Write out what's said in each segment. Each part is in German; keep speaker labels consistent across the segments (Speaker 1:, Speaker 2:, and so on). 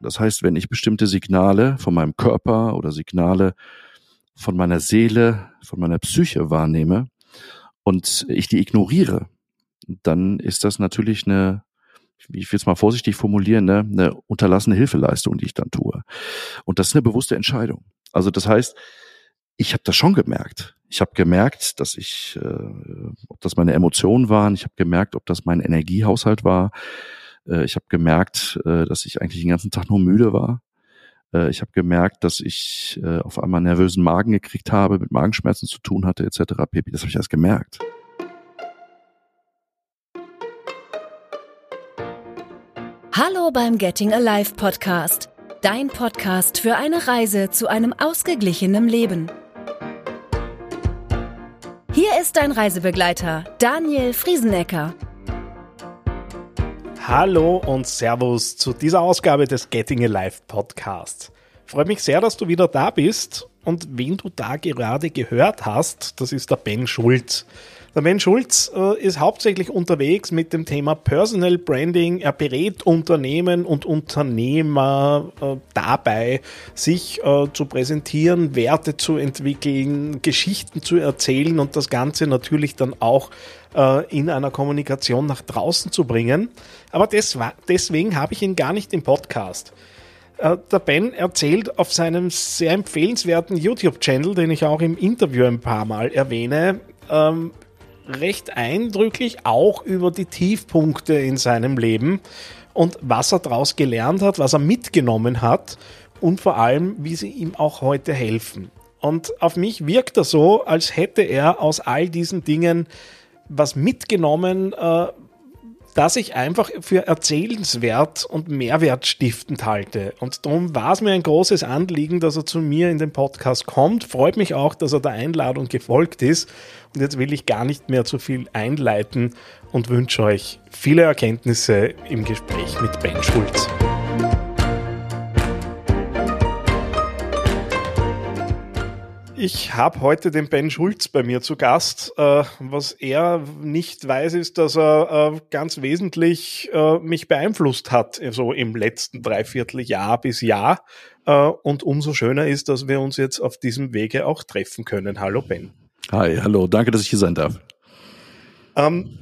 Speaker 1: Das heißt, wenn ich bestimmte Signale von meinem Körper oder Signale von meiner Seele, von meiner Psyche wahrnehme und ich die ignoriere, dann ist das natürlich eine, ich will es mal vorsichtig formulieren, ne, eine unterlassene Hilfeleistung, die ich dann tue. Und das ist eine bewusste Entscheidung. Also das heißt, ich habe das schon gemerkt. Ich habe gemerkt, dass ich, äh, ob das meine Emotionen waren, ich habe gemerkt, ob das mein Energiehaushalt war. Äh, ich habe gemerkt, äh, dass ich eigentlich den ganzen Tag nur müde war. Äh, ich habe gemerkt, dass ich äh, auf einmal nervösen Magen gekriegt habe, mit Magenschmerzen zu tun hatte, etc. pp. Das habe ich erst gemerkt.
Speaker 2: Hallo beim Getting Alive Podcast. Dein Podcast für eine Reise zu einem ausgeglichenen Leben. Hier ist dein Reisebegleiter, Daniel Friesenecker.
Speaker 3: Hallo und Servus zu dieser Ausgabe des Getting Alive Podcasts. Freut mich sehr, dass du wieder da bist und wen du da gerade gehört hast, das ist der Ben Schulz. Der Ben Schulz äh, ist hauptsächlich unterwegs mit dem Thema Personal Branding. Er berät Unternehmen und Unternehmer äh, dabei, sich äh, zu präsentieren, Werte zu entwickeln, Geschichten zu erzählen und das Ganze natürlich dann auch äh, in einer Kommunikation nach draußen zu bringen. Aber des deswegen habe ich ihn gar nicht im Podcast. Äh, der Ben erzählt auf seinem sehr empfehlenswerten YouTube-Channel, den ich auch im Interview ein paar Mal erwähne, ähm, recht eindrücklich auch über die Tiefpunkte in seinem Leben und was er daraus gelernt hat, was er mitgenommen hat und vor allem, wie sie ihm auch heute helfen. Und auf mich wirkt er so, als hätte er aus all diesen Dingen was mitgenommen, äh, das ich einfach für erzählenswert und mehrwertstiftend halte. Und darum war es mir ein großes Anliegen, dass er zu mir in den Podcast kommt. Freut mich auch, dass er der Einladung gefolgt ist. Und jetzt will ich gar nicht mehr zu viel einleiten und wünsche euch viele Erkenntnisse im Gespräch mit Ben Schulz. Ich habe heute den Ben Schulz bei mir zu Gast. Äh, was er nicht weiß, ist, dass er äh, ganz wesentlich äh, mich beeinflusst hat, so im letzten Dreivierteljahr bis Jahr. Und umso schöner ist, dass wir uns jetzt auf diesem Wege auch treffen können. Hallo Ben.
Speaker 1: Hi, hallo, danke, dass ich hier sein darf.
Speaker 3: Ähm,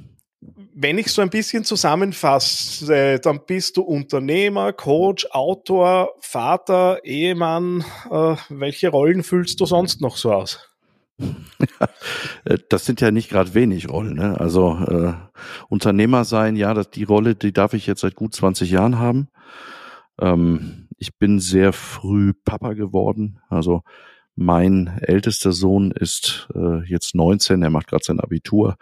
Speaker 3: wenn ich so ein bisschen zusammenfasse, dann bist du Unternehmer, Coach, Autor, Vater, Ehemann. Äh, welche Rollen füllst du sonst noch so aus?
Speaker 1: das sind ja nicht gerade wenig Rollen. Ne? Also äh, Unternehmer sein, ja, das, die Rolle, die darf ich jetzt seit gut 20 Jahren haben. Ähm, ich bin sehr früh Papa geworden. Also mein ältester Sohn ist äh, jetzt 19, er macht gerade sein Abitur.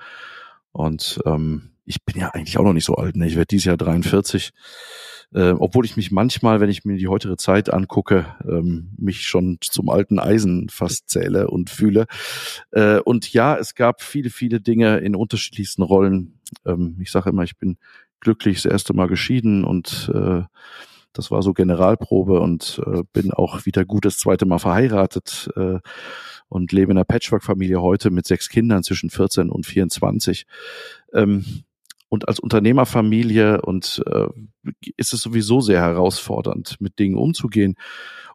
Speaker 1: Und ähm, ich bin ja eigentlich auch noch nicht so alt. Ne? Ich werde dieses Jahr 43. Äh, obwohl ich mich manchmal, wenn ich mir die heutige Zeit angucke, ähm, mich schon zum alten Eisen fast zähle und fühle. Äh, und ja, es gab viele, viele Dinge in unterschiedlichsten Rollen. Ähm, ich sage immer, ich bin glücklich das erste Mal geschieden und äh, das war so Generalprobe und äh, bin auch wieder gut das zweite Mal verheiratet äh, und lebe in einer Patchwork-Familie heute mit sechs Kindern zwischen 14 und 24. Ähm, und als Unternehmerfamilie und äh, ist es sowieso sehr herausfordernd, mit Dingen umzugehen.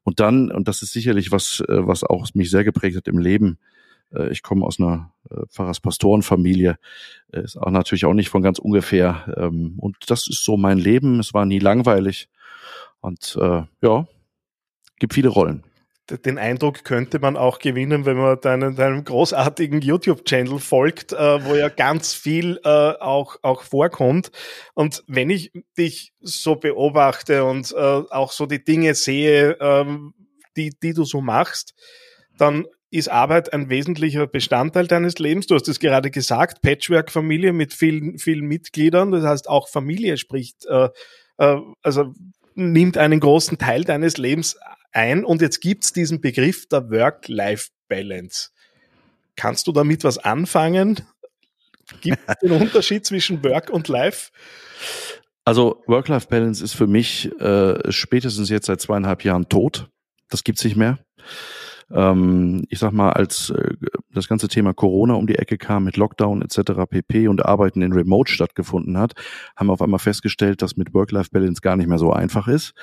Speaker 1: Und dann, und das ist sicherlich was, äh, was auch mich sehr geprägt hat im Leben, äh, ich komme aus einer äh, Pfarrers-Pastorenfamilie, ist auch natürlich auch nicht von ganz ungefähr. Ähm, und das ist so mein Leben. Es war nie langweilig. Und äh, ja, gibt viele Rollen
Speaker 3: den Eindruck könnte man auch gewinnen, wenn man deinem, deinem großartigen YouTube-Channel folgt, äh, wo ja ganz viel äh, auch, auch vorkommt. Und wenn ich dich so beobachte und äh, auch so die Dinge sehe, ähm, die, die du so machst, dann ist Arbeit ein wesentlicher Bestandteil deines Lebens. Du hast es gerade gesagt, Patchwork-Familie mit vielen, vielen Mitgliedern. Das heißt, auch Familie spricht, äh, äh, also nimmt einen großen Teil deines Lebens ein und jetzt gibt's diesen Begriff der Work-Life-Balance. Kannst du damit was anfangen? Gibt es den Unterschied zwischen Work und Life?
Speaker 1: Also Work-Life-Balance ist für mich äh, spätestens jetzt seit zweieinhalb Jahren tot. Das gibt's nicht mehr. Ähm, ich sag mal, als äh, das ganze Thema Corona um die Ecke kam mit Lockdown etc. pp. und Arbeiten in Remote stattgefunden hat, haben wir auf einmal festgestellt, dass mit Work-Life-Balance gar nicht mehr so einfach ist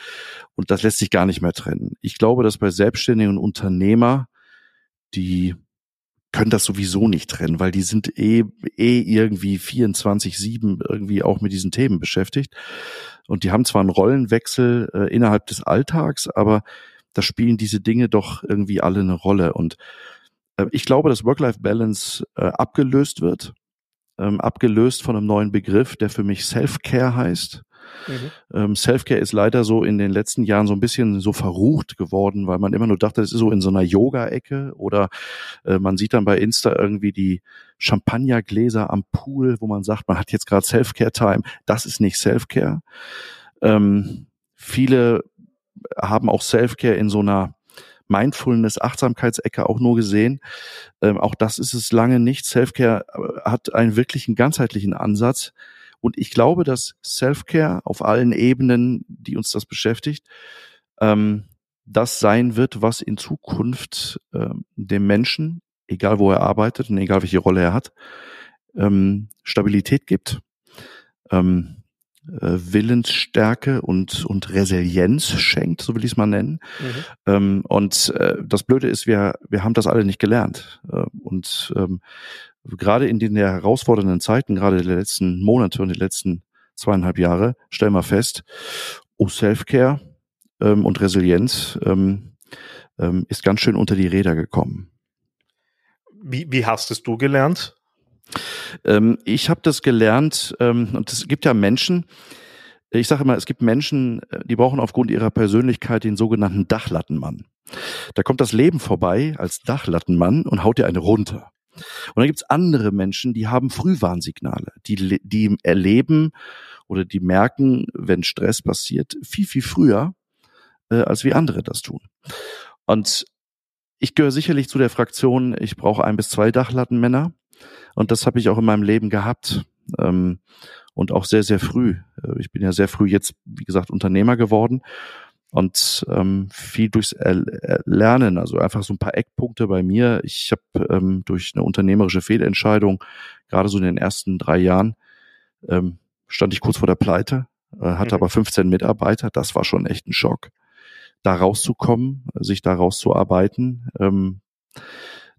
Speaker 1: und das lässt sich gar nicht mehr trennen. Ich glaube, dass bei Selbstständigen und Unternehmer, die können das sowieso nicht trennen, weil die sind eh, eh irgendwie 24-7 irgendwie auch mit diesen Themen beschäftigt. Und die haben zwar einen Rollenwechsel äh, innerhalb des Alltags, aber da spielen diese Dinge doch irgendwie alle eine Rolle. Und äh, ich glaube, dass Work-Life-Balance äh, abgelöst wird, ähm, abgelöst von einem neuen Begriff, der für mich Self-Care heißt. Mhm. Ähm, Self-Care ist leider so in den letzten Jahren so ein bisschen so verrucht geworden, weil man immer nur dachte, das ist so in so einer Yoga-Ecke oder äh, man sieht dann bei Insta irgendwie die Champagnergläser am Pool, wo man sagt, man hat jetzt gerade Self-Care-Time. Das ist nicht Self-Care. Ähm, viele haben auch Self-Care in so einer Mindfulness, Achtsamkeitsecke auch nur gesehen. Ähm, auch das ist es lange nicht. Self-Care äh, hat einen wirklichen ganzheitlichen Ansatz. Und ich glaube, dass Self-Care auf allen Ebenen, die uns das beschäftigt, ähm, das sein wird, was in Zukunft ähm, dem Menschen, egal wo er arbeitet und egal welche Rolle er hat, ähm, Stabilität gibt. Ähm, äh, Willensstärke und, und Resilienz schenkt, so will ich es mal nennen. Mhm. Ähm, und äh, das Blöde ist, wir, wir haben das alle nicht gelernt. Äh, und ähm, gerade in den herausfordernden Zeiten, gerade der letzten Monate und die letzten zweieinhalb Jahre, stellen wir fest, oh, Self-Care ähm, und Resilienz ähm, ähm, ist ganz schön unter die Räder gekommen.
Speaker 3: Wie, wie hast es du gelernt?
Speaker 1: Ähm, ich habe das gelernt, ähm, und es gibt ja Menschen, ich sage immer, es gibt Menschen, äh, die brauchen aufgrund ihrer Persönlichkeit den sogenannten Dachlattenmann. Da kommt das Leben vorbei als Dachlattenmann und haut dir eine runter. Und dann gibt's andere Menschen, die haben Frühwarnsignale, die, die erleben oder die merken, wenn Stress passiert, viel, viel früher, äh, als wie andere das tun. Und ich gehöre sicherlich zu der Fraktion, ich brauche ein bis zwei Dachlattenmänner. Und das habe ich auch in meinem Leben gehabt. Ähm, und auch sehr, sehr früh. Äh, ich bin ja sehr früh jetzt, wie gesagt, Unternehmer geworden und ähm, viel durchs Lernen, also einfach so ein paar Eckpunkte bei mir. Ich habe ähm, durch eine unternehmerische Fehlentscheidung, gerade so in den ersten drei Jahren, ähm, stand ich kurz vor der Pleite, äh, hatte mhm. aber 15 Mitarbeiter. Das war schon echt ein Schock, da rauszukommen, sich da rauszuarbeiten. Ähm,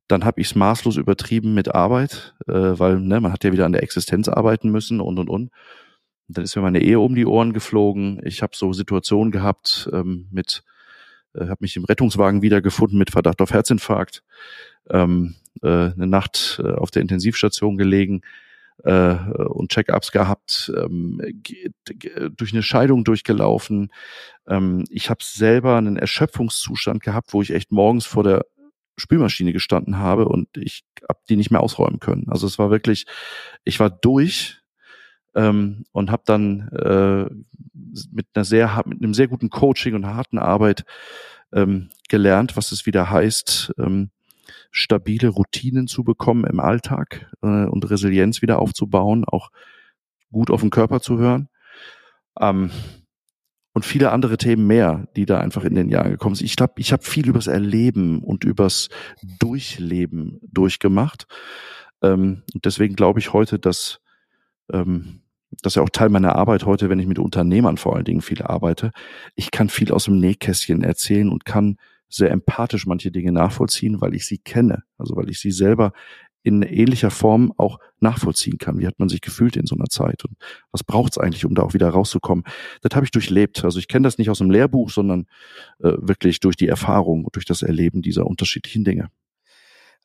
Speaker 1: dann habe ich es maßlos übertrieben mit Arbeit, äh, weil ne, man hat ja wieder an der Existenz arbeiten müssen und und und. Und dann ist mir meine Ehe um die Ohren geflogen. Ich habe so Situationen gehabt ähm, mit, äh, habe mich im Rettungswagen wiedergefunden mit Verdacht auf Herzinfarkt, ähm, äh, eine Nacht äh, auf der Intensivstation gelegen äh, und Check-ups gehabt, ähm, durch eine Scheidung durchgelaufen. Ähm, ich habe selber einen Erschöpfungszustand gehabt, wo ich echt morgens vor der Spülmaschine gestanden habe und ich habe die nicht mehr ausräumen können. Also es war wirklich, ich war durch ähm, und habe dann äh, mit einer sehr mit einem sehr guten Coaching und harten Arbeit ähm, gelernt, was es wieder heißt, ähm, stabile Routinen zu bekommen im Alltag äh, und Resilienz wieder aufzubauen, auch gut auf den Körper zu hören. Ähm, und viele andere Themen mehr, die da einfach in den Jahren gekommen sind. Ich glaube, ich habe viel übers Erleben und übers Durchleben durchgemacht. Ähm, deswegen glaube ich heute, dass ähm, das ist ja auch Teil meiner Arbeit heute, wenn ich mit Unternehmern vor allen Dingen viel arbeite. Ich kann viel aus dem Nähkästchen erzählen und kann sehr empathisch manche Dinge nachvollziehen, weil ich sie kenne, also weil ich sie selber in ähnlicher Form auch nachvollziehen kann. Wie hat man sich gefühlt in so einer Zeit und was braucht es eigentlich, um da auch wieder rauszukommen? Das habe ich durchlebt. Also ich kenne das nicht aus dem Lehrbuch, sondern äh, wirklich durch die Erfahrung und durch das Erleben dieser unterschiedlichen Dinge.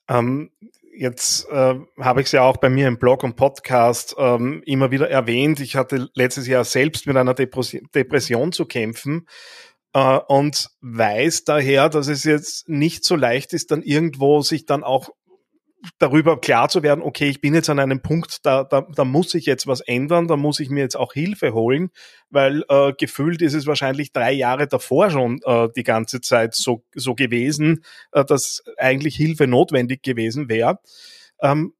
Speaker 3: Ähm, jetzt äh, habe ich es ja auch bei mir im Blog und Podcast ähm, immer wieder erwähnt. Ich hatte letztes Jahr selbst mit einer Depression zu kämpfen äh, und weiß daher, dass es jetzt nicht so leicht ist, dann irgendwo sich dann auch darüber klar zu werden, okay, ich bin jetzt an einem Punkt, da, da, da muss ich jetzt was ändern, da muss ich mir jetzt auch Hilfe holen, weil äh, gefühlt ist es wahrscheinlich drei Jahre davor schon äh, die ganze Zeit so, so gewesen, äh, dass eigentlich Hilfe notwendig gewesen wäre. Ähm,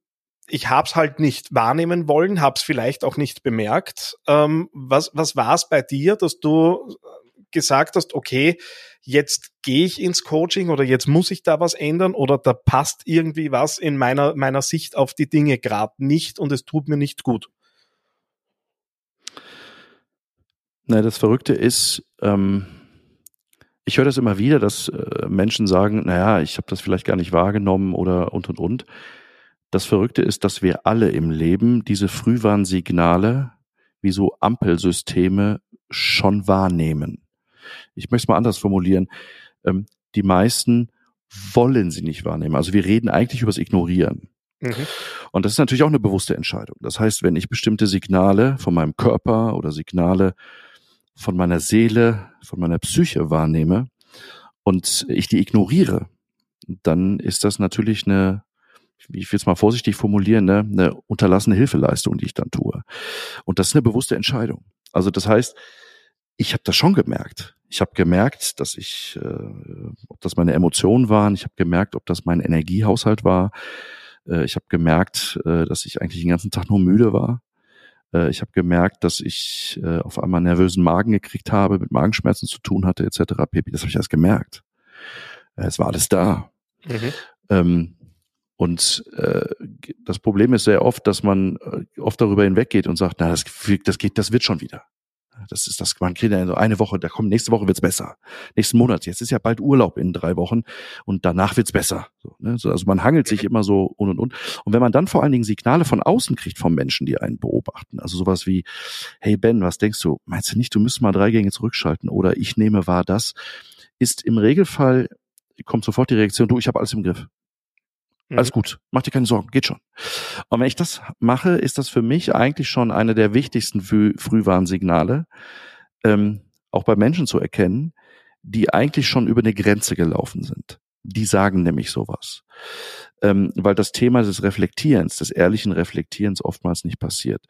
Speaker 3: ich habe es halt nicht wahrnehmen wollen, habe es vielleicht auch nicht bemerkt. Ähm, was was war es bei dir, dass du gesagt hast, okay, jetzt gehe ich ins Coaching oder jetzt muss ich da was ändern oder da passt irgendwie was in meiner, meiner Sicht auf die Dinge gerade nicht und es tut mir nicht gut?
Speaker 1: Na, das Verrückte ist, ähm, ich höre das immer wieder, dass äh, Menschen sagen, naja, ich habe das vielleicht gar nicht wahrgenommen oder und und und. Das Verrückte ist, dass wir alle im Leben diese Frühwarnsignale wie so Ampelsysteme schon wahrnehmen. Ich möchte es mal anders formulieren. Ähm, die meisten wollen sie nicht wahrnehmen. Also wir reden eigentlich übers Ignorieren. Mhm. Und das ist natürlich auch eine bewusste Entscheidung. Das heißt, wenn ich bestimmte Signale von meinem Körper oder Signale von meiner Seele, von meiner Psyche wahrnehme und ich die ignoriere, dann ist das natürlich eine, ich will es mal vorsichtig formulieren, ne, eine unterlassene Hilfeleistung, die ich dann tue. Und das ist eine bewusste Entscheidung. Also das heißt, ich habe das schon gemerkt. Ich habe gemerkt, dass ich, äh, ob das meine Emotionen waren, ich habe gemerkt, ob das mein Energiehaushalt war. Äh, ich habe gemerkt, äh, dass ich eigentlich den ganzen Tag nur müde war. Äh, ich habe gemerkt, dass ich äh, auf einmal nervösen Magen gekriegt habe, mit Magenschmerzen zu tun hatte, etc. pp. Das habe ich erst gemerkt. Äh, es war alles da. Mhm. Ähm, und äh, das Problem ist sehr oft, dass man äh, oft darüber hinweggeht und sagt, na, das, das geht, das wird schon wieder. Das ist das, man kriegt ja so eine Woche, da kommt, nächste Woche wird's besser. Nächsten Monat, jetzt ist ja bald Urlaub in drei Wochen und danach wird's besser. So, ne? so, also man hangelt sich immer so und und und. Und wenn man dann vor allen Dingen Signale von außen kriegt vom Menschen, die einen beobachten, also sowas wie, hey Ben, was denkst du? Meinst du nicht, du müsstest mal drei Gänge zurückschalten oder ich nehme wahr das, ist im Regelfall, kommt sofort die Reaktion, du, ich habe alles im Griff. Alles mhm. gut, mach dir keine Sorgen, geht schon. Und wenn ich das mache, ist das für mich eigentlich schon eine der wichtigsten Frühwarnsignale, ähm, auch bei Menschen zu erkennen, die eigentlich schon über eine Grenze gelaufen sind. Die sagen nämlich sowas. Ähm, weil das Thema des Reflektierens, des ehrlichen Reflektierens oftmals nicht passiert.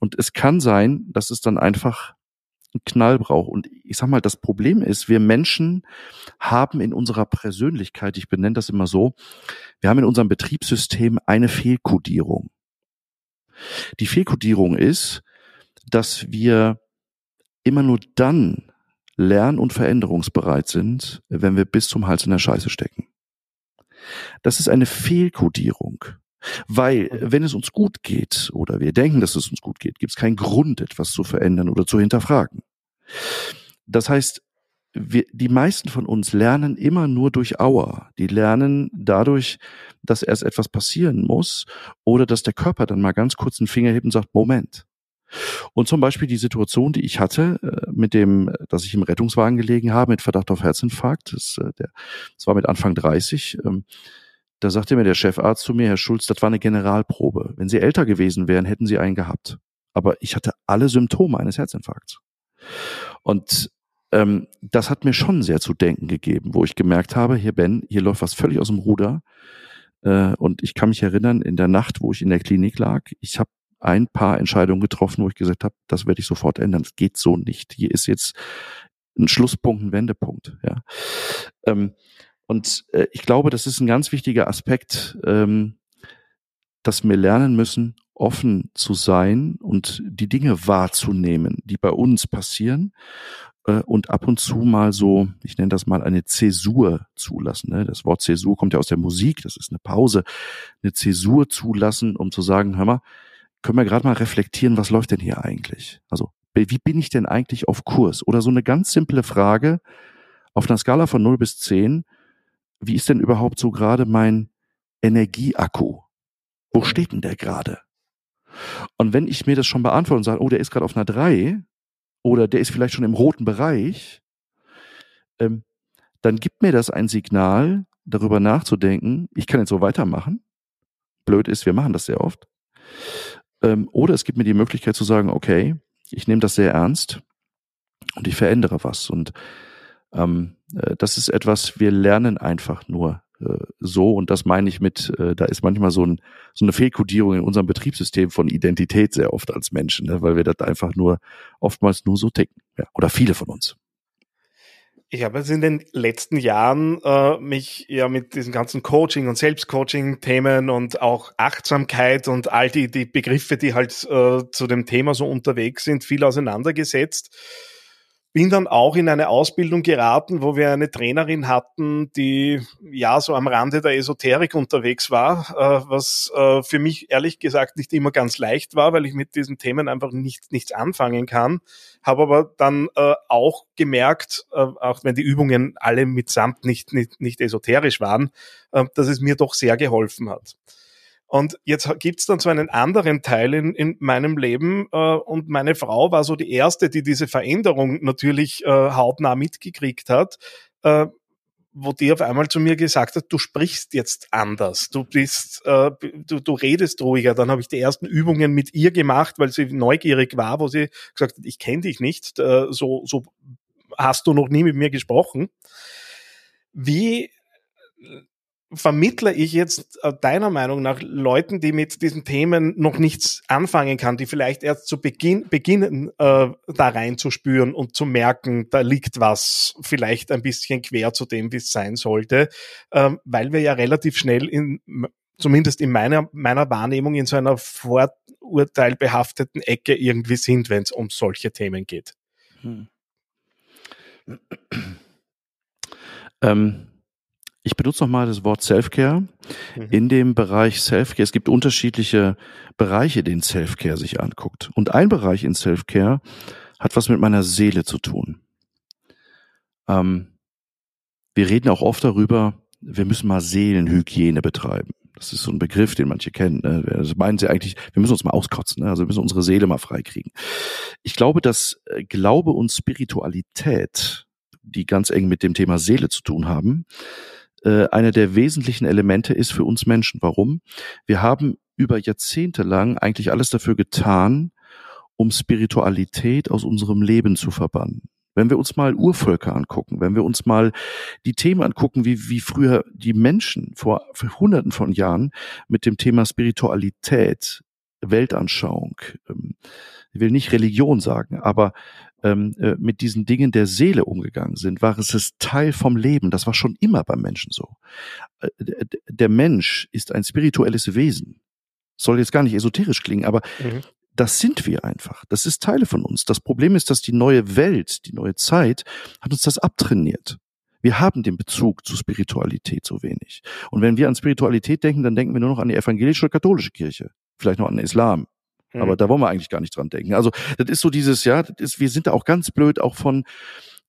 Speaker 1: Und es kann sein, dass es dann einfach einen Knall braucht. Und ich sag mal, das Problem ist, wir Menschen haben in unserer Persönlichkeit, ich benenne das immer so, wir haben in unserem Betriebssystem eine Fehlkodierung. Die Fehlkodierung ist, dass wir immer nur dann lern- und veränderungsbereit sind, wenn wir bis zum Hals in der Scheiße stecken. Das ist eine Fehlkodierung. Weil, wenn es uns gut geht oder wir denken, dass es uns gut geht, gibt es keinen Grund, etwas zu verändern oder zu hinterfragen. Das heißt, wir, die meisten von uns lernen immer nur durch Auer. Die lernen dadurch, dass erst etwas passieren muss oder dass der Körper dann mal ganz kurz einen Finger hebt und sagt, Moment. Und zum Beispiel die Situation, die ich hatte, äh, mit dem, dass ich im Rettungswagen gelegen habe mit Verdacht auf Herzinfarkt, das, äh, der, das war mit Anfang 30, ähm, da sagte mir der Chefarzt zu mir, Herr Schulz, das war eine Generalprobe. Wenn Sie älter gewesen wären, hätten Sie einen gehabt. Aber ich hatte alle Symptome eines Herzinfarkts. Und ähm, das hat mir schon sehr zu denken gegeben, wo ich gemerkt habe, hier Ben, hier läuft was völlig aus dem Ruder. Äh, und ich kann mich erinnern, in der Nacht, wo ich in der Klinik lag, ich habe ein paar Entscheidungen getroffen, wo ich gesagt habe, das werde ich sofort ändern. Das geht so nicht. Hier ist jetzt ein Schlusspunkt, ein Wendepunkt. Ja. Ähm, und äh, ich glaube, das ist ein ganz wichtiger Aspekt, ähm, dass wir lernen müssen, offen zu sein und die Dinge wahrzunehmen, die bei uns passieren äh, und ab und zu mal so, ich nenne das mal eine Zäsur zulassen. Ne? Das Wort Zäsur kommt ja aus der Musik, das ist eine Pause, eine Zäsur zulassen, um zu sagen, hör mal, können wir gerade mal reflektieren, was läuft denn hier eigentlich? Also wie bin ich denn eigentlich auf Kurs? Oder so eine ganz simple Frage auf einer Skala von 0 bis 10, wie ist denn überhaupt so gerade mein Energieakku? Wo steht denn der gerade? Und wenn ich mir das schon beantworte und sage, oh, der ist gerade auf einer 3 oder der ist vielleicht schon im roten Bereich, ähm, dann gibt mir das ein Signal, darüber nachzudenken, ich kann jetzt so weitermachen. Blöd ist, wir machen das sehr oft. Ähm, oder es gibt mir die Möglichkeit zu sagen, okay, ich nehme das sehr ernst und ich verändere was. Und ähm, äh, das ist etwas, wir lernen einfach nur äh, so und das meine ich mit, äh, da ist manchmal so, ein, so eine Fehlkodierung in unserem Betriebssystem von Identität sehr oft als Menschen, ne, weil wir das einfach nur oftmals nur so ticken. Ja, oder viele von uns.
Speaker 3: Ich habe jetzt in den letzten Jahren äh, mich ja mit diesen ganzen Coaching und Selbstcoaching-Themen und auch Achtsamkeit und all die, die Begriffe, die halt äh, zu dem Thema so unterwegs sind, viel auseinandergesetzt bin dann auch in eine Ausbildung geraten, wo wir eine Trainerin hatten, die ja so am Rande der Esoterik unterwegs war, äh, was äh, für mich ehrlich gesagt nicht immer ganz leicht war, weil ich mit diesen Themen einfach nicht, nichts anfangen kann. Habe aber dann äh, auch gemerkt, äh, auch wenn die Übungen alle mitsamt nicht, nicht, nicht esoterisch waren, äh, dass es mir doch sehr geholfen hat. Und jetzt gibt's dann so einen anderen Teil in, in meinem Leben äh, und meine Frau war so die erste, die diese Veränderung natürlich äh, hautnah mitgekriegt hat, äh, wo die auf einmal zu mir gesagt hat, du sprichst jetzt anders, du bist, äh, du, du redest ruhiger. Dann habe ich die ersten Übungen mit ihr gemacht, weil sie neugierig war, wo sie gesagt hat, ich kenne dich nicht, äh, so, so hast du noch nie mit mir gesprochen. Wie vermittle ich jetzt äh, deiner Meinung nach Leuten, die mit diesen Themen noch nichts anfangen kann, die vielleicht erst zu Beginn beginnen, äh, da reinzuspüren und zu merken, da liegt was vielleicht ein bisschen quer zu dem, wie es sein sollte, ähm, weil wir ja relativ schnell in zumindest in meiner, meiner Wahrnehmung in so einer vorurteilbehafteten Ecke irgendwie sind, wenn es um solche Themen geht. Hm.
Speaker 1: Ähm ich benutze nochmal das Wort Self-Care. Mhm. In dem Bereich Self-Care, es gibt unterschiedliche Bereiche, den Self-Care sich anguckt. Und ein Bereich in Self-Care hat was mit meiner Seele zu tun. Ähm, wir reden auch oft darüber, wir müssen mal Seelenhygiene betreiben. Das ist so ein Begriff, den manche kennen. Ne? Das meinen sie eigentlich, wir müssen uns mal auskotzen, ne? also wir müssen unsere Seele mal freikriegen. Ich glaube, dass äh, Glaube und Spiritualität, die ganz eng mit dem Thema Seele zu tun haben, äh, einer der wesentlichen Elemente ist für uns Menschen. Warum? Wir haben über Jahrzehnte lang eigentlich alles dafür getan, um Spiritualität aus unserem Leben zu verbannen. Wenn wir uns mal Urvölker angucken, wenn wir uns mal die Themen angucken, wie, wie früher die Menschen vor, Hunderten von Jahren mit dem Thema Spiritualität, Weltanschauung, ähm, ich will nicht Religion sagen, aber ähm, äh, mit diesen Dingen der Seele umgegangen sind, war es es Teil vom Leben. Das war schon immer beim Menschen so. Äh, der Mensch ist ein spirituelles Wesen. Soll jetzt gar nicht esoterisch klingen, aber mhm. das sind wir einfach. Das ist Teile von uns. Das Problem ist, dass die neue Welt, die neue Zeit, hat uns das abtrainiert. Wir haben den Bezug zu Spiritualität so wenig. Und wenn wir an Spiritualität denken, dann denken wir nur noch an die evangelische oder katholische Kirche. Vielleicht noch an den Islam. Aber mhm. da wollen wir eigentlich gar nicht dran denken. Also das ist so dieses, ja, das ist, wir sind da auch ganz blöd auch von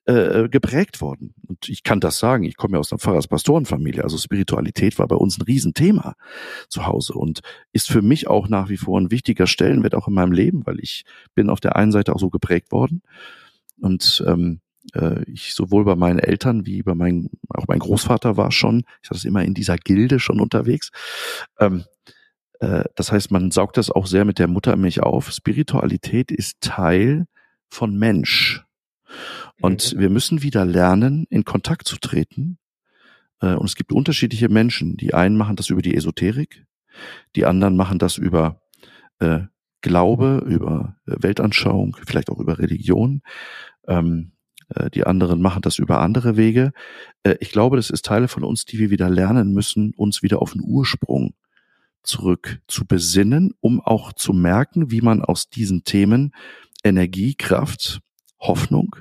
Speaker 1: äh, äh, geprägt worden. Und ich kann das sagen, ich komme ja aus einer Pfarrers-Pastorenfamilie, also Spiritualität war bei uns ein Riesenthema zu Hause und ist für mich auch nach wie vor ein wichtiger Stellenwert auch in meinem Leben, weil ich bin auf der einen Seite auch so geprägt worden und ähm, äh, ich sowohl bei meinen Eltern wie bei meinem, auch mein Großvater war schon, ich sage es immer in dieser Gilde schon unterwegs. Ähm, äh, das heißt, man saugt das auch sehr mit der Muttermilch auf. Spiritualität ist Teil von Mensch. Und mhm. wir müssen wieder lernen, in Kontakt zu treten. Äh, und es gibt unterschiedliche Menschen. Die einen machen das über die Esoterik, die anderen machen das über äh, Glaube, über Weltanschauung, vielleicht auch über Religion. Ähm, die anderen machen das über andere Wege. Ich glaube, das ist Teile von uns, die wir wieder lernen müssen, uns wieder auf den Ursprung zurück zu besinnen, um auch zu merken, wie man aus diesen Themen Energie, Kraft, Hoffnung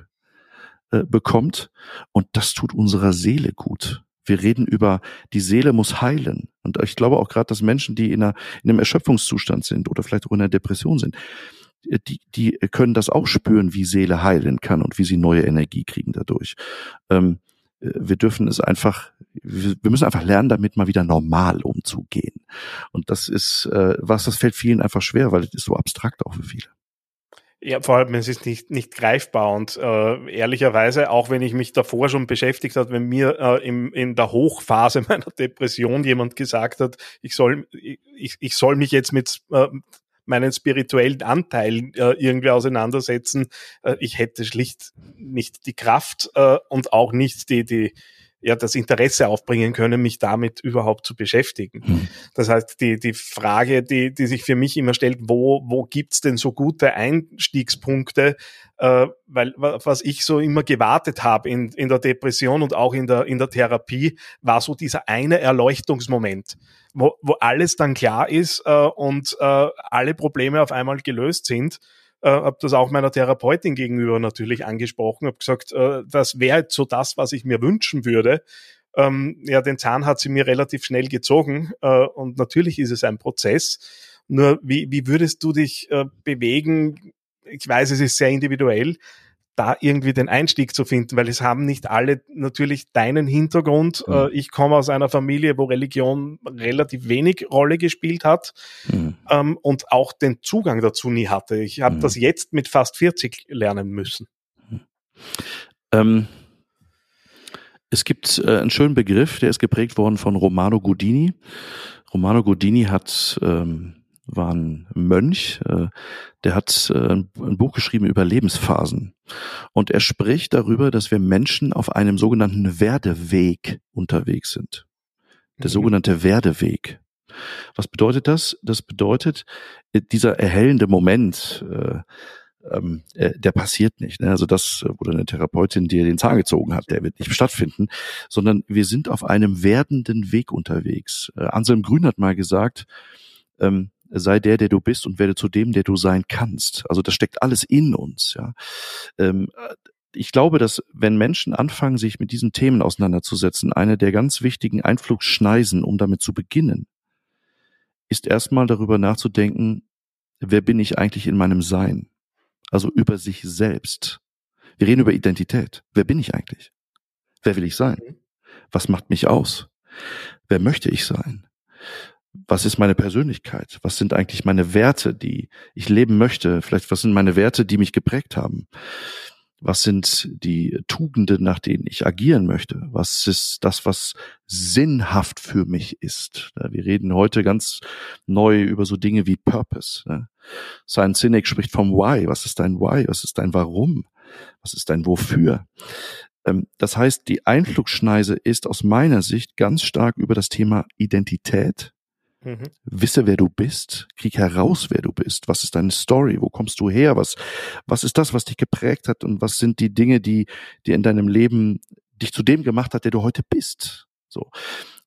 Speaker 1: äh, bekommt. Und das tut unserer Seele gut. Wir reden über, die Seele muss heilen. Und ich glaube auch gerade, dass Menschen, die in, einer, in einem Erschöpfungszustand sind oder vielleicht auch in einer Depression sind, äh, die, die können das auch spüren, wie Seele heilen kann und wie sie neue Energie kriegen dadurch. Ähm, äh, wir dürfen es einfach, wir müssen einfach lernen, damit mal wieder normal umzugehen. Und das ist äh, was, das fällt vielen einfach schwer, weil es ist so abstrakt auch für viele.
Speaker 3: Ja, vor allem, es ist nicht, nicht greifbar und äh, ehrlicherweise, auch wenn ich mich davor schon beschäftigt habe, wenn mir äh, im, in der Hochphase meiner Depression jemand gesagt hat, ich soll, ich, ich soll mich jetzt mit äh, meinen spirituellen Anteil äh, irgendwie auseinandersetzen. Äh, ich hätte schlicht nicht die Kraft äh, und auch nicht die, die, ja, das Interesse aufbringen können, mich damit überhaupt zu beschäftigen. Mhm. Das heißt, die, die Frage, die, die sich für mich immer stellt, wo, wo gibt's denn so gute Einstiegspunkte, äh, weil was ich so immer gewartet habe in, in der Depression und auch in der, in der Therapie, war so dieser eine Erleuchtungsmoment, wo, wo alles dann klar ist äh, und äh, alle Probleme auf einmal gelöst sind. Äh, habe das auch meiner Therapeutin gegenüber natürlich angesprochen, habe gesagt, äh, das wäre so das, was ich mir wünschen würde. Ähm, ja, den Zahn hat sie mir relativ schnell gezogen äh, und natürlich ist es ein Prozess. Nur wie, wie würdest du dich äh, bewegen? Ich weiß, es ist sehr individuell, da irgendwie den Einstieg zu finden, weil es haben nicht alle natürlich deinen Hintergrund. Mhm. Äh, ich komme aus einer Familie, wo Religion relativ wenig Rolle gespielt hat mhm. ähm, und auch den Zugang dazu nie hatte. Ich habe mhm. das jetzt mit fast 40 lernen müssen. Mhm.
Speaker 1: Ähm, es gibt äh, einen schönen Begriff, der ist geprägt worden von Romano Godini. Romano Godini hat ähm, war ein Mönch, äh, der hat äh, ein Buch geschrieben über Lebensphasen. Und er spricht darüber, dass wir Menschen auf einem sogenannten Werdeweg unterwegs sind. Der mhm. sogenannte Werdeweg. Was bedeutet das? Das bedeutet, äh, dieser erhellende Moment, äh, ähm, äh, der passiert nicht. Ne? Also das, wo deine Therapeutin dir den Zahn gezogen hat, der wird nicht stattfinden, sondern wir sind auf einem werdenden Weg unterwegs. Äh, Anselm Grün hat mal gesagt, ähm, sei der, der du bist und werde zu dem, der du sein kannst. Also das steckt alles in uns. Ja. Ähm, ich glaube, dass wenn Menschen anfangen, sich mit diesen Themen auseinanderzusetzen, eine der ganz wichtigen Einflugsschneisen, um damit zu beginnen, ist erstmal darüber nachzudenken, wer bin ich eigentlich in meinem Sein? Also über sich selbst. Wir reden über Identität. Wer bin ich eigentlich? Wer will ich sein? Mhm. Was macht mich aus? Wer möchte ich sein? Was ist meine Persönlichkeit? Was sind eigentlich meine Werte, die ich leben möchte? Vielleicht, was sind meine Werte, die mich geprägt haben? Was sind die Tugenden, nach denen ich agieren möchte? Was ist das, was sinnhaft für mich ist? Wir reden heute ganz neu über so Dinge wie Purpose. Simon Sinek spricht vom Why. Was ist dein Why? Was ist dein Warum? Was ist dein Wofür? Ähm, das heißt, die Einflugschneise ist aus meiner Sicht ganz stark über das Thema Identität, Mhm. Wisse, wer du bist, krieg heraus, wer du bist. Was ist deine Story? Wo kommst du her? Was, was ist das, was dich geprägt hat? Und was sind die Dinge, die, die in deinem Leben dich zu dem gemacht hat, der du heute bist? So.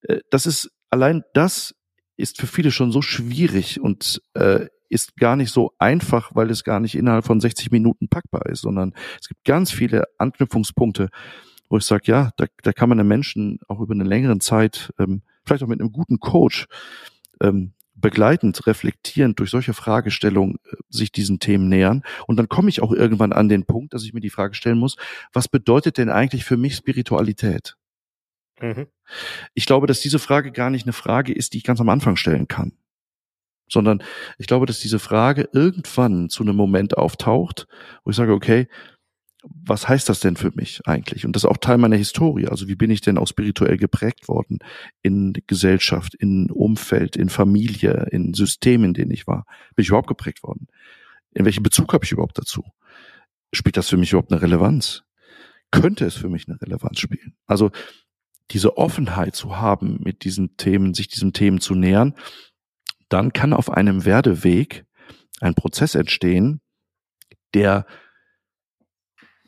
Speaker 1: Äh, das ist, allein das ist für viele schon so schwierig und äh, ist gar nicht so einfach, weil es gar nicht innerhalb von 60 Minuten packbar ist, sondern es gibt ganz viele Anknüpfungspunkte, wo ich sage, ja, da, da kann man einem Menschen auch über eine längere Zeit, ähm, vielleicht auch mit einem guten Coach, ähm, begleitend, reflektierend durch solche Fragestellungen äh, sich diesen Themen nähern. Und dann komme ich auch irgendwann an den Punkt, dass ich mir die Frage stellen muss, was bedeutet denn eigentlich für mich Spiritualität? Mhm. Ich glaube, dass diese Frage gar nicht eine Frage ist, die ich ganz am Anfang stellen kann, sondern ich glaube, dass diese Frage irgendwann zu einem Moment auftaucht, wo ich sage, okay, was heißt das denn für mich eigentlich? Und das ist auch Teil meiner Historie. Also wie bin ich denn auch spirituell geprägt worden in Gesellschaft, in Umfeld, in Familie, in Systemen, in denen ich war? Bin ich überhaupt geprägt worden? In welchem Bezug habe ich überhaupt dazu? Spielt das für mich überhaupt eine Relevanz? Könnte es für mich eine Relevanz spielen? Also diese Offenheit zu haben, mit diesen Themen, sich diesen Themen zu nähern, dann kann auf einem Werdeweg ein Prozess entstehen, der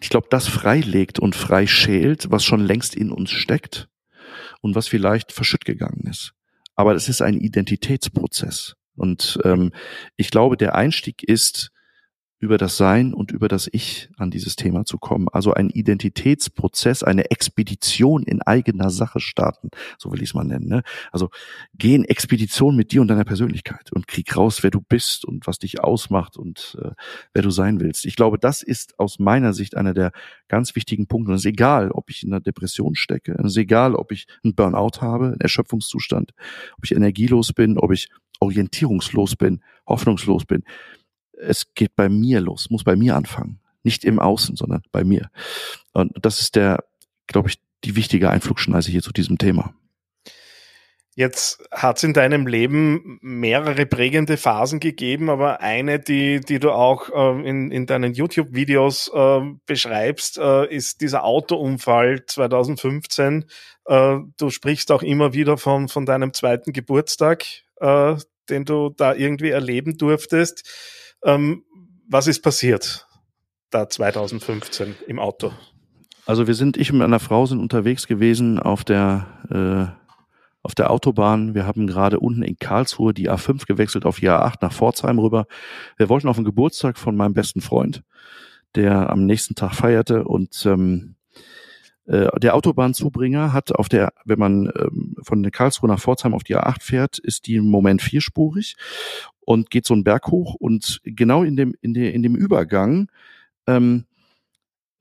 Speaker 1: ich glaube, das freilegt und freischält, was schon längst in uns steckt und was vielleicht verschütt gegangen ist. Aber es ist ein Identitätsprozess. Und ähm, ich glaube, der Einstieg ist über das Sein und über das Ich an dieses Thema zu kommen. Also ein Identitätsprozess, eine Expedition in eigener Sache starten, so will ich es mal nennen. Ne? Also geh in Expedition mit dir und deiner Persönlichkeit und krieg raus, wer du bist und was dich ausmacht und äh, wer du sein willst. Ich glaube, das ist aus meiner Sicht einer der ganz wichtigen Punkte. Und es ist egal, ob ich in einer Depression stecke, es ist egal, ob ich einen Burnout habe, einen Erschöpfungszustand, ob ich energielos bin, ob ich orientierungslos bin, hoffnungslos bin es geht bei mir los, muss bei mir anfangen. Nicht im Außen, sondern bei mir. Und das ist der, glaube ich, die wichtige Einflugschneise hier zu diesem Thema.
Speaker 3: Jetzt hat es in deinem Leben mehrere prägende Phasen gegeben, aber eine, die, die du auch äh, in, in deinen YouTube-Videos äh, beschreibst, äh, ist dieser Autounfall 2015. Äh, du sprichst auch immer wieder von, von deinem zweiten Geburtstag, äh, den du da irgendwie erleben durftest. Ähm, was ist passiert da 2015 im Auto?
Speaker 1: Also wir sind, ich und meine Frau sind unterwegs gewesen auf der äh, auf der Autobahn. Wir haben gerade unten in Karlsruhe die A5 gewechselt auf die A8 nach Pforzheim rüber. Wir wollten auf den Geburtstag von meinem besten Freund, der am nächsten Tag feierte und ähm, äh, der Autobahnzubringer hat auf der, wenn man ähm, von Karlsruhe nach Pforzheim auf die A8 fährt, ist die im Moment vierspurig und geht so einen Berg hoch und genau in dem in, der, in dem Übergang ähm,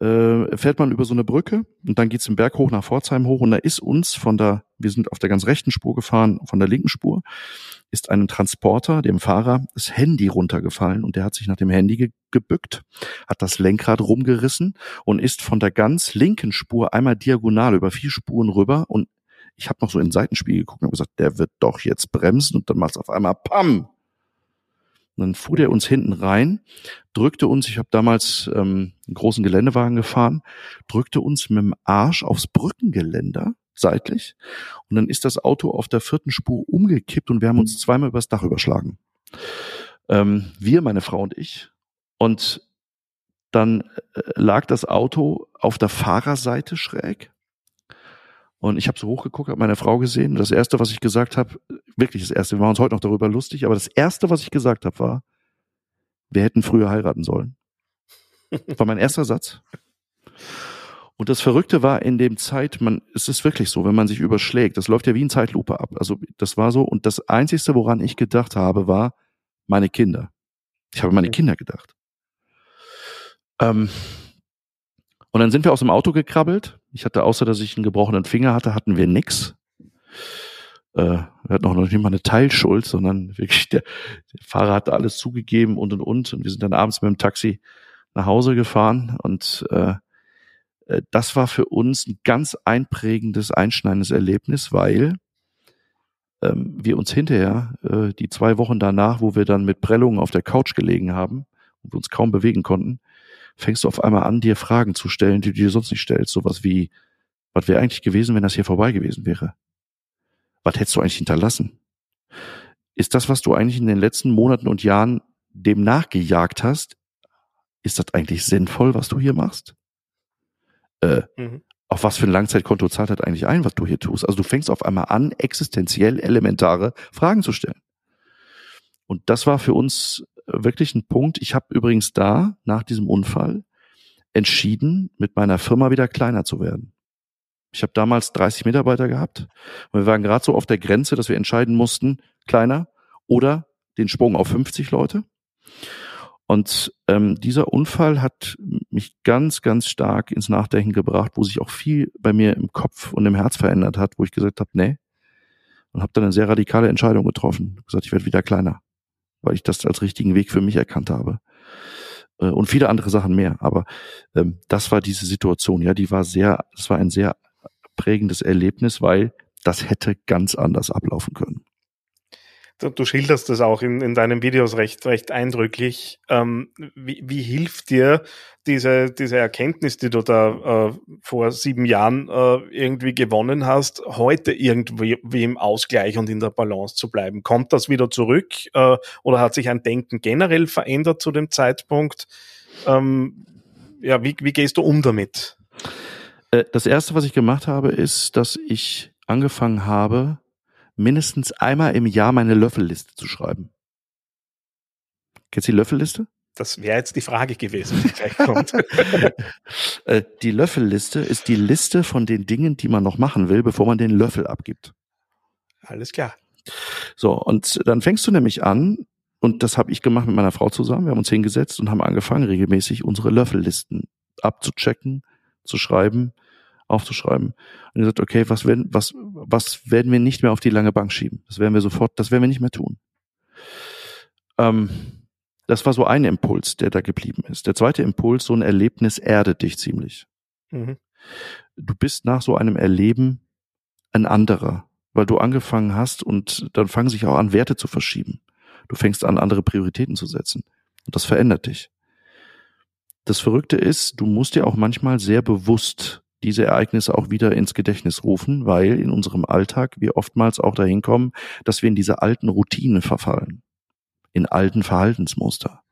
Speaker 1: äh, fährt man über so eine Brücke und dann geht's den Berg hoch nach Pforzheim hoch und da ist uns von der, wir sind auf der ganz rechten Spur gefahren, von der linken Spur, ist einem Transporter, dem Fahrer, das Handy runtergefallen und der hat sich nach dem Handy ge gebückt, hat das Lenkrad rumgerissen und ist von der ganz linken Spur einmal diagonal über vier Spuren rüber und ich habe noch so in den Seitenspiegel geguckt und hab gesagt, der wird doch jetzt bremsen und dann macht's auf einmal PAM und dann fuhr der uns hinten rein, drückte uns, ich habe damals ähm, einen großen Geländewagen gefahren, drückte uns mit dem Arsch aufs Brückengeländer seitlich und dann ist das Auto auf der vierten Spur umgekippt und wir haben uns zweimal übers Dach überschlagen. Ähm, wir, meine Frau und ich. Und dann äh, lag das Auto auf der Fahrerseite schräg und ich habe so hochgeguckt, habe meine Frau gesehen. Das Erste, was ich gesagt habe, wirklich das Erste, wir machen uns heute noch darüber lustig, aber das Erste, was ich gesagt habe, war, wir hätten früher heiraten sollen. War mein erster Satz. Und das Verrückte war in dem Zeit, man, es ist wirklich so, wenn man sich überschlägt, das läuft ja wie ein Zeitlupe ab. Also das war so. Und das Einzige, woran ich gedacht habe, war meine Kinder. Ich habe meine Kinder gedacht. Ähm, und dann sind wir aus dem Auto gekrabbelt. Ich hatte, außer dass ich einen gebrochenen Finger hatte, hatten wir nix. Äh, wir hatten auch noch nicht mal eine Teilschuld, sondern wirklich der, der Fahrer hatte alles zugegeben und und und. Und wir sind dann abends mit dem Taxi nach Hause gefahren und äh, äh das war für uns ein ganz einprägendes, einschneidendes Erlebnis, weil ähm, wir uns hinterher, äh, die zwei Wochen danach, wo wir dann mit Prellungen auf der Couch gelegen haben und wir uns kaum bewegen konnten, fängst du auf einmal an, dir Fragen zu stellen, die du dir sonst nicht stellst. Sowas wie, was wäre eigentlich gewesen, wenn das hier vorbei gewesen wäre? Was hättest du eigentlich hinterlassen? Ist das, was du eigentlich in den letzten Monaten und Jahren dem nachgejagt hast, ist das eigentlich sinnvoll, was du hier machst? Äh, mhm. Auf was für ein Langzeitkonto zahlt das eigentlich ein, was du hier tust? Also du fängst auf einmal an, existenziell elementare Fragen zu stellen. Und das war für uns wirklich ein Punkt. Ich habe übrigens da nach diesem Unfall entschieden, mit meiner Firma wieder kleiner zu werden. Ich habe damals 30 Mitarbeiter gehabt und wir waren gerade so auf der Grenze, dass wir entscheiden mussten, kleiner oder den Sprung auf 50 Leute. Und ähm, dieser Unfall hat mich ganz, ganz stark ins Nachdenken gebracht, wo sich auch viel bei mir im Kopf und im Herz verändert hat, wo ich gesagt habe, nee, und habe dann eine sehr radikale Entscheidung getroffen. Gesagt, ich werde wieder kleiner weil ich das als richtigen Weg für mich erkannt habe. Äh, und viele andere Sachen mehr. Aber ähm, das war diese Situation, ja, die war sehr, das war ein sehr prägendes Erlebnis, weil das hätte ganz anders ablaufen können
Speaker 3: du, schilderst das auch in, in deinen Videos recht, recht eindrücklich. Ähm, wie, wie hilft dir diese, diese Erkenntnis, die du da äh, vor sieben Jahren äh, irgendwie gewonnen hast, heute irgendwie wie im Ausgleich und in der Balance zu bleiben? Kommt das wieder zurück äh, oder hat sich ein Denken generell verändert zu dem Zeitpunkt? Ähm, ja, wie, wie gehst du um damit?
Speaker 1: Äh, das erste, was ich gemacht habe, ist, dass ich angefangen habe, mindestens einmal im Jahr meine Löffelliste zu schreiben. Kennst du die Löffelliste?
Speaker 3: Das wäre jetzt die Frage gewesen, die gleich kommt.
Speaker 1: Äh, die Löffelliste ist die Liste von den Dingen, die man noch machen will, bevor man den Löffel abgibt.
Speaker 3: Alles klar.
Speaker 1: So, und dann fängst du nämlich an, und das habe ich gemacht mit meiner Frau zusammen, wir haben uns hingesetzt und haben angefangen, regelmäßig unsere Löffellisten abzuchecken, zu schreiben, aufzuschreiben. Und ihr sagt, okay, was werden, was, was werden wir nicht mehr auf die lange Bank schieben? Das werden wir sofort, das werden wir nicht mehr tun. Ähm, das war so ein Impuls, der da geblieben ist. Der zweite Impuls, so ein Erlebnis erdet dich ziemlich. Mhm. Du bist nach so einem Erleben ein anderer, weil du angefangen hast und dann fangen sich auch an, Werte zu verschieben. Du fängst an, andere Prioritäten zu setzen. Und das verändert dich. Das Verrückte ist, du musst dir auch manchmal sehr bewusst diese Ereignisse auch wieder ins Gedächtnis rufen, weil in unserem Alltag wir oftmals auch dahin kommen, dass wir in diese alten Routinen verfallen, in alten Verhaltensmuster.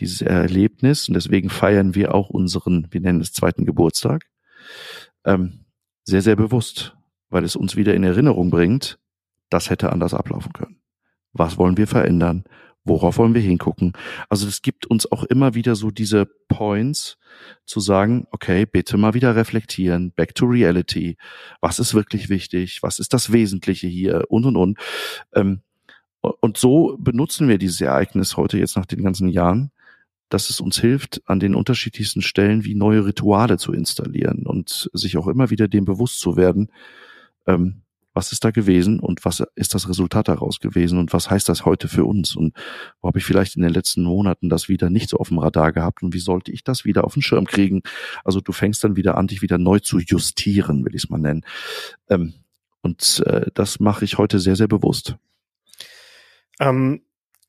Speaker 1: Dieses Erlebnis, und deswegen feiern wir auch unseren, wir nennen es zweiten Geburtstag, ähm, sehr, sehr bewusst, weil es uns wieder in Erinnerung bringt, das hätte anders ablaufen können. Was wollen wir verändern? Worauf wollen wir hingucken? Also es gibt uns auch immer wieder so diese Points zu sagen, okay, bitte mal wieder reflektieren, back to reality. Was ist wirklich wichtig? Was ist das Wesentliche hier? Und, und, und. Ähm, und so benutzen wir dieses Ereignis heute jetzt nach den ganzen Jahren, dass es uns hilft, an den unterschiedlichsten Stellen wie neue Rituale zu installieren und sich auch immer wieder dem bewusst zu werden, ähm, was ist da gewesen und was ist das Resultat daraus gewesen und was heißt das heute für uns und wo habe ich vielleicht in den letzten Monaten das wieder nicht so auf dem Radar gehabt und wie sollte ich das wieder auf den Schirm kriegen? Also du fängst dann wieder an, dich wieder neu zu justieren, will ich es mal nennen. Ähm, und äh, das mache ich heute sehr, sehr bewusst.
Speaker 3: Ähm,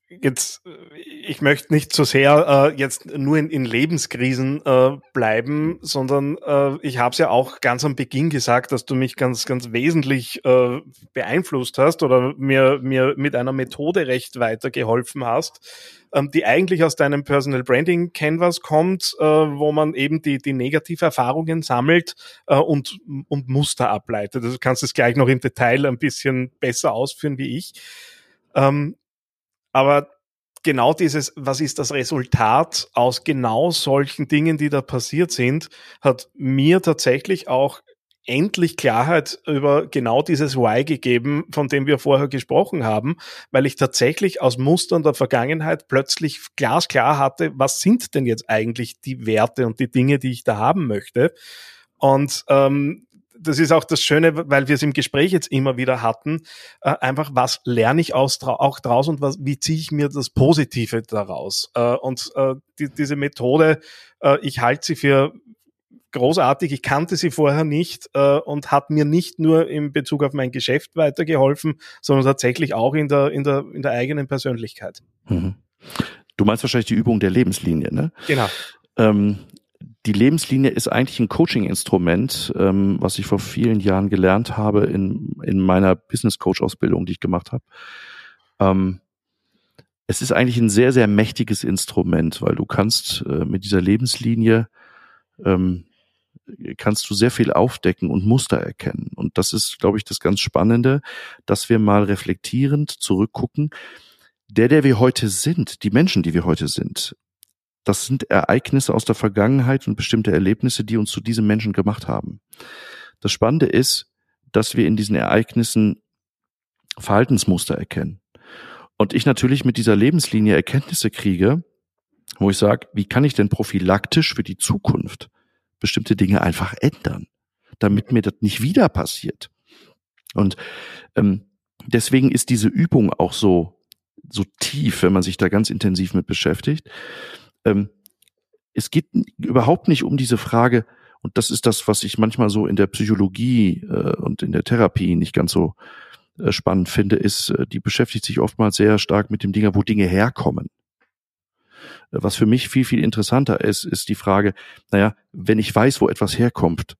Speaker 3: jetzt, äh, ich möchte nicht so sehr äh, jetzt nur in, in Lebenskrisen äh, bleiben, sondern äh, ich habe es ja auch ganz am Beginn gesagt, dass du mich ganz, ganz wesentlich äh, beeinflusst hast oder mir, mir mit einer Methode recht weitergeholfen hast, ähm, die eigentlich aus deinem Personal Branding Canvas kommt, äh, wo man eben die, die negative Erfahrungen sammelt äh, und, und Muster ableitet. Also du kannst es gleich noch im Detail ein bisschen besser ausführen wie ich. Ähm, aber genau dieses, was ist das Resultat aus genau solchen Dingen, die da passiert sind, hat mir tatsächlich auch endlich Klarheit über genau dieses Why gegeben, von dem wir vorher gesprochen haben, weil ich tatsächlich aus Mustern der Vergangenheit plötzlich glasklar hatte, was sind denn jetzt eigentlich die Werte und die Dinge, die ich da haben möchte. Und ähm, das ist auch das Schöne, weil wir es im Gespräch jetzt immer wieder hatten, äh, einfach was lerne ich aus, auch draus und was, wie ziehe ich mir das Positive daraus? Äh, und äh, die, diese Methode, äh, ich halte sie für großartig, ich kannte sie vorher nicht äh, und hat mir nicht nur in Bezug auf mein Geschäft weitergeholfen, sondern tatsächlich auch in der, in der, in der eigenen Persönlichkeit. Mhm.
Speaker 1: Du meinst wahrscheinlich die Übung der Lebenslinie, ne?
Speaker 3: Genau.
Speaker 1: Ähm, die Lebenslinie ist eigentlich ein Coaching-Instrument, ähm, was ich vor vielen Jahren gelernt habe in, in meiner Business-Coach-Ausbildung, die ich gemacht habe. Ähm, es ist eigentlich ein sehr, sehr mächtiges Instrument, weil du kannst äh, mit dieser Lebenslinie ähm, kannst du sehr viel aufdecken und Muster erkennen. Und das ist, glaube ich, das ganz Spannende, dass wir mal reflektierend zurückgucken. Der, der wir heute sind, die Menschen, die wir heute sind, das sind Ereignisse aus der Vergangenheit und bestimmte Erlebnisse, die uns zu diesem Menschen gemacht haben. Das Spannende ist, dass wir in diesen Ereignissen Verhaltensmuster erkennen. Und ich natürlich mit dieser Lebenslinie Erkenntnisse kriege, wo ich sage, wie kann ich denn prophylaktisch für die Zukunft bestimmte Dinge einfach ändern, damit mir das nicht wieder passiert. Und ähm, deswegen ist diese Übung auch so so tief, wenn man sich da ganz intensiv mit beschäftigt, ähm, es geht überhaupt nicht um diese Frage, und das ist das, was ich manchmal so in der Psychologie äh, und in der Therapie nicht ganz so äh, spannend finde, ist, äh, die beschäftigt sich oftmals sehr stark mit dem Dinger, wo Dinge herkommen. Äh, was für mich viel, viel interessanter ist, ist die Frage, naja, wenn ich weiß, wo etwas herkommt,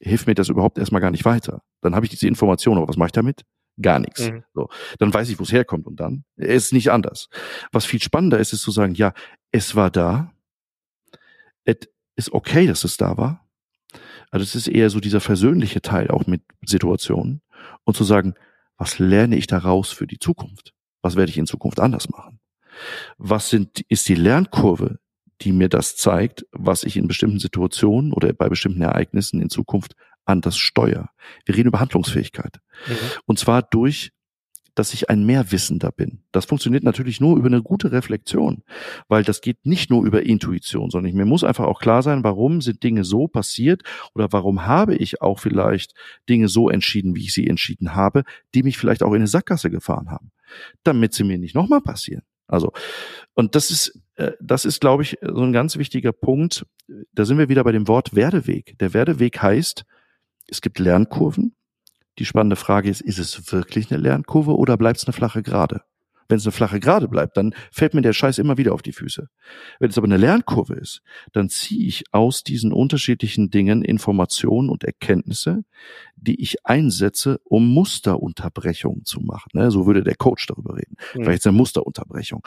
Speaker 1: hilft mir das überhaupt erstmal gar nicht weiter. Dann habe ich diese Information, aber was mache ich damit? Gar nichts. Mhm. So, dann weiß ich, wo es herkommt und dann ist es nicht anders. Was viel spannender ist, ist zu sagen, ja, es war da. Es ist okay, dass es da war. Also es ist eher so dieser versöhnliche Teil auch mit Situationen und zu sagen, was lerne ich daraus für die Zukunft? Was werde ich in Zukunft anders machen? Was sind, ist die Lernkurve, die mir das zeigt, was ich in bestimmten Situationen oder bei bestimmten Ereignissen in Zukunft anders steuere. Wir reden über Handlungsfähigkeit. Mhm. Und zwar durch dass ich ein Mehrwissender bin. Das funktioniert natürlich nur über eine gute Reflexion, weil das geht nicht nur über Intuition, sondern mir muss einfach auch klar sein, warum sind Dinge so passiert oder warum habe ich auch vielleicht Dinge so entschieden, wie ich sie entschieden habe, die mich vielleicht auch in eine Sackgasse gefahren haben, damit sie mir nicht nochmal passieren. Also, und das ist, äh, das ist, glaube ich, so ein ganz wichtiger Punkt. Da sind wir wieder bei dem Wort Werdeweg. Der Werdeweg heißt, es gibt Lernkurven. Die spannende Frage ist, ist es wirklich eine Lernkurve oder bleibt es eine flache Gerade? Wenn es eine flache Gerade bleibt, dann fällt mir der Scheiß immer wieder auf die Füße. Wenn es aber eine Lernkurve ist, dann ziehe ich aus diesen unterschiedlichen Dingen Informationen und Erkenntnisse, die ich einsetze, um Musterunterbrechungen zu machen. Ne, so würde der Coach darüber reden. Mhm. Vielleicht eine Musterunterbrechung.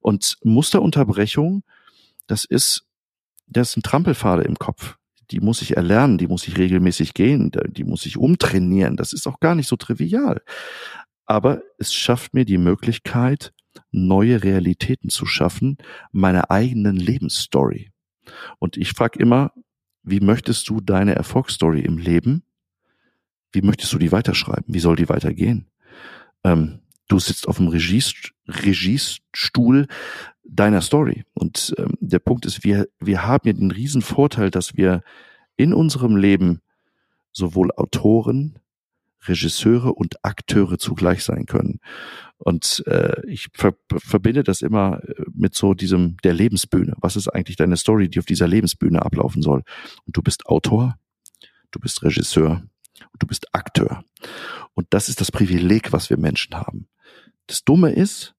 Speaker 1: Und Musterunterbrechung, das ist, das sind Trampelpfade im Kopf die muss ich erlernen, die muss ich regelmäßig gehen, die muss ich umtrainieren. Das ist auch gar nicht so trivial. Aber es schafft mir die Möglichkeit, neue Realitäten zu schaffen, meine eigenen Lebensstory. Und ich frage immer, wie möchtest du deine Erfolgsstory im Leben? Wie möchtest du die weiterschreiben? Wie soll die weitergehen? Ähm, du sitzt auf dem Regiest Regiestuhl deiner Story. Und ähm, der Punkt ist, wir, wir haben ja den riesen Vorteil, dass wir in unserem Leben sowohl Autoren, Regisseure und Akteure zugleich sein können. Und äh, ich ver verbinde das immer äh, mit so diesem der Lebensbühne. Was ist eigentlich deine Story, die auf dieser Lebensbühne ablaufen soll? Und du bist Autor, du bist Regisseur du bist Akteur. Und das ist das Privileg, was wir Menschen haben. Das Dumme ist,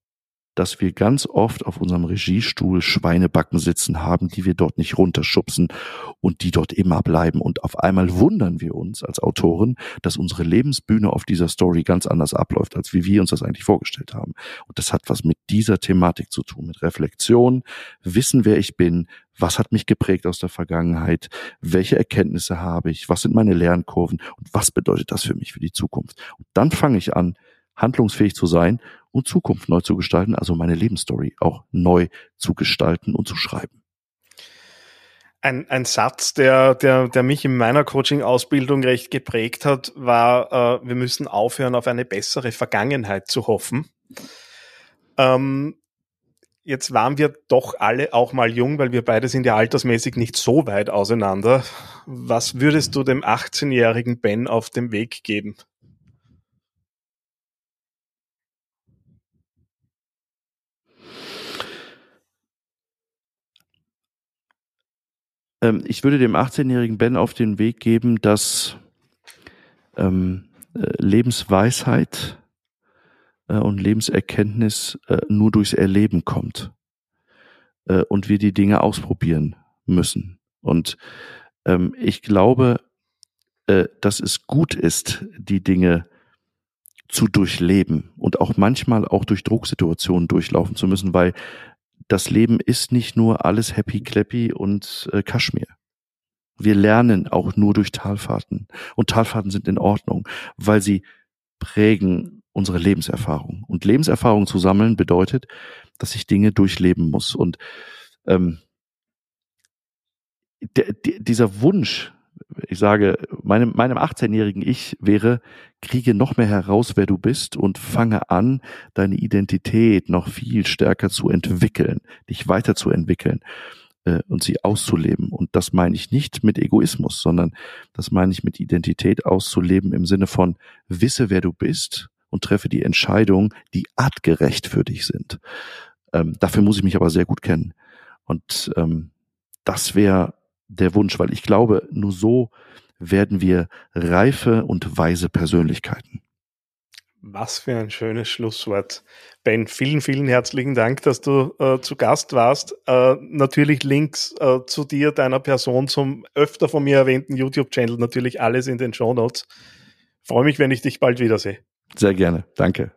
Speaker 1: dass wir ganz oft auf unserem Regiestuhl Schweinebacken sitzen haben, die wir dort nicht runterschubsen und die dort immer bleiben. Und auf einmal wundern wir uns als Autoren, dass unsere Lebensbühne auf dieser Story ganz anders abläuft, als wie wir uns das eigentlich vorgestellt haben. Und das hat was mit dieser Thematik zu tun, mit Reflexion, wissen, wer ich bin, was hat mich geprägt aus der Vergangenheit, welche Erkenntnisse habe ich, was sind meine Lernkurven und was bedeutet das für mich für die Zukunft. Und dann fange ich an, handlungsfähig zu sein und Zukunft neu zu gestalten, also meine Lebensstory auch neu zu gestalten und zu schreiben.
Speaker 3: Ein, ein Satz, der, der, der mich in meiner Coaching-Ausbildung recht geprägt hat, war, äh, wir müssen aufhören, auf eine bessere Vergangenheit zu hoffen. Ähm, jetzt waren wir doch alle auch mal jung, weil wir beide sind ja altersmäßig nicht so weit auseinander. Was würdest du dem 18-jährigen Ben auf dem Weg geben?
Speaker 1: Ähm, ich würde dem 18-jährigen Ben auf den Weg geben, dass ähm, äh, Lebensweisheit äh, und Lebenserkenntnis äh, nur durchs Erleben kommt äh, und wir die Dinge ausprobieren müssen. Und ähm, ich glaube, äh, dass es gut ist, die Dinge zu durchleben und auch manchmal auch durch Drucksituationen durchlaufen zu müssen, weil das Leben ist nicht nur alles happy clappy und äh, Kaschmir. Wir lernen auch nur durch Talfahrten. Und Talfahrten sind in Ordnung, weil sie prägen unsere Lebenserfahrung. Und Lebenserfahrung zu sammeln bedeutet, dass ich Dinge durchleben muss. Und ähm, der, dieser Wunsch, ich sage, meinem, meinem 18-jährigen Ich wäre, kriege noch mehr heraus, wer du bist und fange an, deine Identität noch viel stärker zu entwickeln, dich weiterzuentwickeln äh, und sie auszuleben. Und das meine ich nicht mit Egoismus, sondern das meine ich mit Identität auszuleben im Sinne von, wisse, wer du bist und treffe die Entscheidungen, die artgerecht für dich sind. Ähm, dafür muss ich mich aber sehr gut kennen. Und ähm, das wäre der Wunsch, weil ich glaube, nur so werden wir reife und weise Persönlichkeiten.
Speaker 3: Was für ein schönes Schlusswort. Ben, vielen, vielen herzlichen Dank, dass du äh, zu Gast warst. Äh, natürlich Links äh, zu dir, deiner Person, zum öfter von mir erwähnten YouTube-Channel, natürlich alles in den Show Notes. Freue mich, wenn ich dich bald wiedersehe.
Speaker 1: Sehr gerne. Danke.